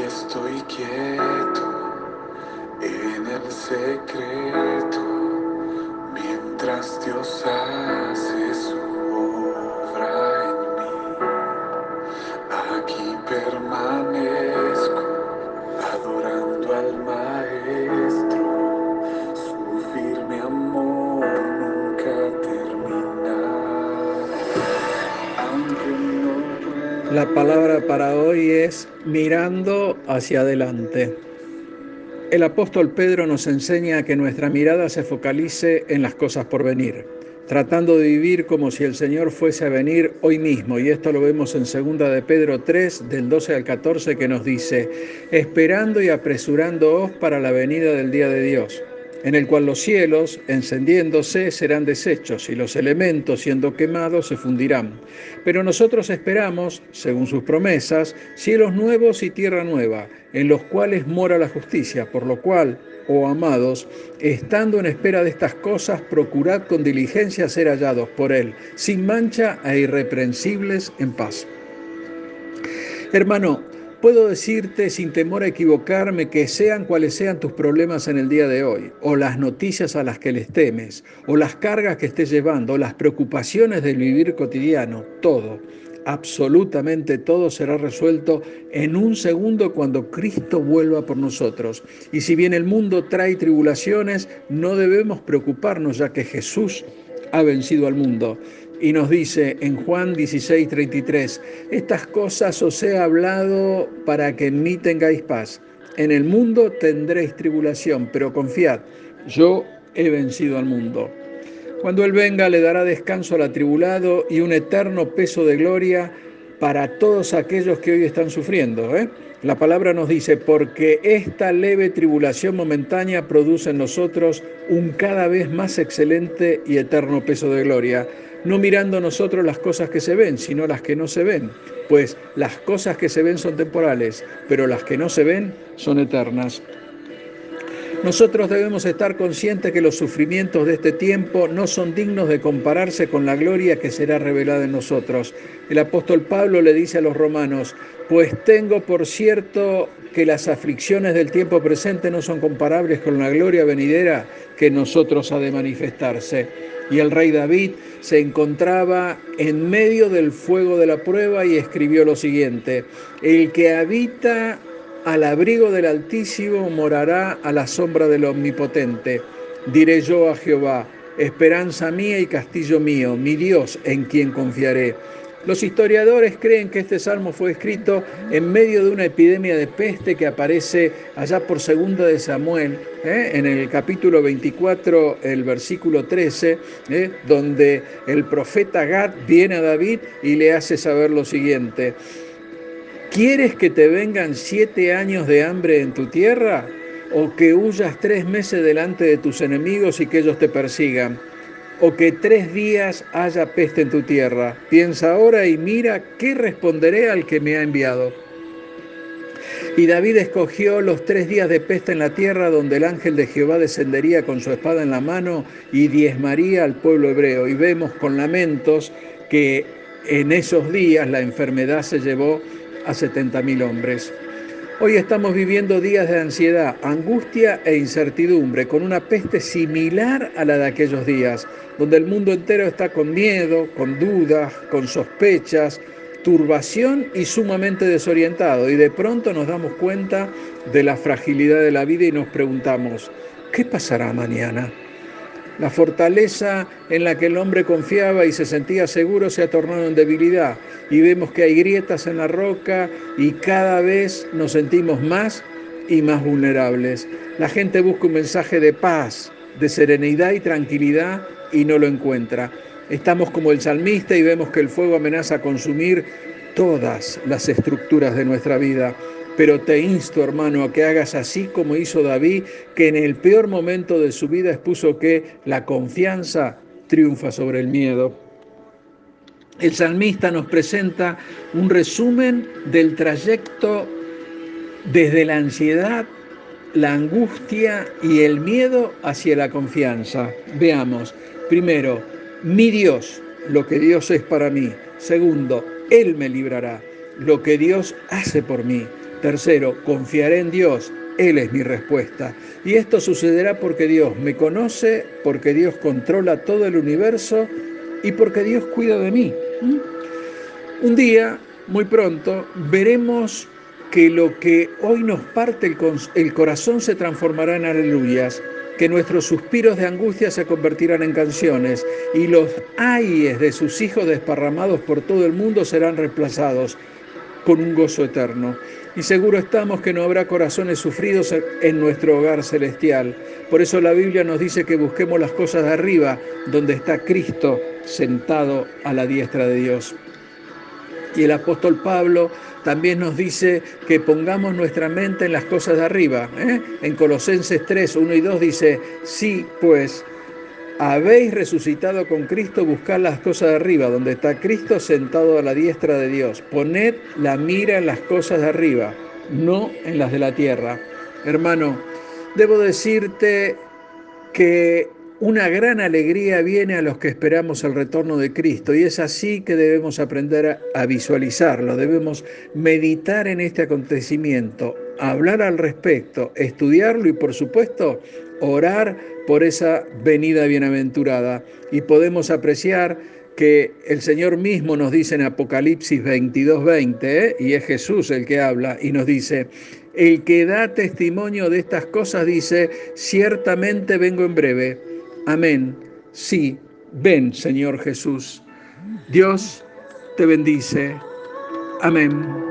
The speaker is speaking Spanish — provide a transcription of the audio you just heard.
Aquí estoy quieto en el secreto mientras Dios hace La palabra para hoy es mirando hacia adelante. El apóstol Pedro nos enseña que nuestra mirada se focalice en las cosas por venir, tratando de vivir como si el Señor fuese a venir hoy mismo. Y esto lo vemos en 2 de Pedro 3, del 12 al 14, que nos dice, esperando y apresurándoos para la venida del día de Dios en el cual los cielos, encendiéndose, serán deshechos y los elementos, siendo quemados, se fundirán. Pero nosotros esperamos, según sus promesas, cielos nuevos y tierra nueva, en los cuales mora la justicia, por lo cual, oh amados, estando en espera de estas cosas, procurad con diligencia ser hallados por Él, sin mancha e irreprensibles en paz. Hermano, Puedo decirte sin temor a equivocarme que sean cuales sean tus problemas en el día de hoy, o las noticias a las que les temes, o las cargas que estés llevando, o las preocupaciones del vivir cotidiano, todo, absolutamente todo será resuelto en un segundo cuando Cristo vuelva por nosotros. Y si bien el mundo trae tribulaciones, no debemos preocuparnos ya que Jesús ha vencido al mundo. Y nos dice en Juan 16, 33, estas cosas os he hablado para que en mí tengáis paz. En el mundo tendréis tribulación, pero confiad, yo he vencido al mundo. Cuando Él venga le dará descanso al atribulado y un eterno peso de gloria para todos aquellos que hoy están sufriendo. ¿eh? La palabra nos dice, porque esta leve tribulación momentánea produce en nosotros un cada vez más excelente y eterno peso de gloria, no mirando nosotros las cosas que se ven, sino las que no se ven, pues las cosas que se ven son temporales, pero las que no se ven son eternas. Nosotros debemos estar conscientes que los sufrimientos de este tiempo no son dignos de compararse con la gloria que será revelada en nosotros. El apóstol Pablo le dice a los romanos, pues tengo por cierto que las aflicciones del tiempo presente no son comparables con la gloria venidera que nosotros ha de manifestarse. Y el rey David se encontraba en medio del fuego de la prueba y escribió lo siguiente, el que habita al abrigo del Altísimo morará a la sombra del Omnipotente. Diré yo a Jehová, esperanza mía y castillo mío, mi Dios en quien confiaré. Los historiadores creen que este salmo fue escrito en medio de una epidemia de peste que aparece allá por segunda de Samuel, ¿eh? en el capítulo 24, el versículo 13, ¿eh? donde el profeta Gad viene a David y le hace saber lo siguiente. ¿Quieres que te vengan siete años de hambre en tu tierra? ¿O que huyas tres meses delante de tus enemigos y que ellos te persigan? ¿O que tres días haya peste en tu tierra? Piensa ahora y mira qué responderé al que me ha enviado. Y David escogió los tres días de peste en la tierra donde el ángel de Jehová descendería con su espada en la mano y diezmaría al pueblo hebreo. Y vemos con lamentos que en esos días la enfermedad se llevó a 70.000 hombres. Hoy estamos viviendo días de ansiedad, angustia e incertidumbre, con una peste similar a la de aquellos días, donde el mundo entero está con miedo, con dudas, con sospechas, turbación y sumamente desorientado. Y de pronto nos damos cuenta de la fragilidad de la vida y nos preguntamos, ¿qué pasará mañana? La fortaleza en la que el hombre confiaba y se sentía seguro se ha tornado en debilidad y vemos que hay grietas en la roca y cada vez nos sentimos más y más vulnerables. La gente busca un mensaje de paz, de serenidad y tranquilidad y no lo encuentra. Estamos como el salmista y vemos que el fuego amenaza a consumir todas las estructuras de nuestra vida. Pero te insto, hermano, a que hagas así como hizo David, que en el peor momento de su vida expuso que la confianza triunfa sobre el miedo. El salmista nos presenta un resumen del trayecto desde la ansiedad, la angustia y el miedo hacia la confianza. Veamos, primero, mi Dios, lo que Dios es para mí. Segundo, Él me librará, lo que Dios hace por mí. Tercero, confiaré en Dios. Él es mi respuesta. Y esto sucederá porque Dios me conoce, porque Dios controla todo el universo y porque Dios cuida de mí. ¿Mm? Un día, muy pronto, veremos que lo que hoy nos parte el, corazón se transformará en aleluyas, que nuestros suspiros de angustia se convertirán en canciones y los ayes de sus hijos desparramados por todo el mundo serán reemplazados con un gozo eterno. Y seguro estamos que no habrá corazones sufridos en nuestro hogar celestial. Por eso la Biblia nos dice que busquemos las cosas de arriba, donde está Cristo sentado a la diestra de Dios. Y el apóstol Pablo también nos dice que pongamos nuestra mente en las cosas de arriba. ¿eh? En Colosenses 3, 1 y 2 dice, sí, pues, habéis resucitado con Cristo, buscad las cosas de arriba, donde está Cristo sentado a la diestra de Dios. Poned la mira en las cosas de arriba, no en las de la tierra. Hermano, debo decirte que una gran alegría viene a los que esperamos el retorno de Cristo y es así que debemos aprender a visualizarlo, debemos meditar en este acontecimiento, hablar al respecto, estudiarlo y por supuesto orar por esa venida bienaventurada. Y podemos apreciar que el Señor mismo nos dice en Apocalipsis 22, 20, ¿eh? y es Jesús el que habla, y nos dice, el que da testimonio de estas cosas dice, ciertamente vengo en breve Amén. Sí, ven, Señor Jesús. Dios te bendice. Amén.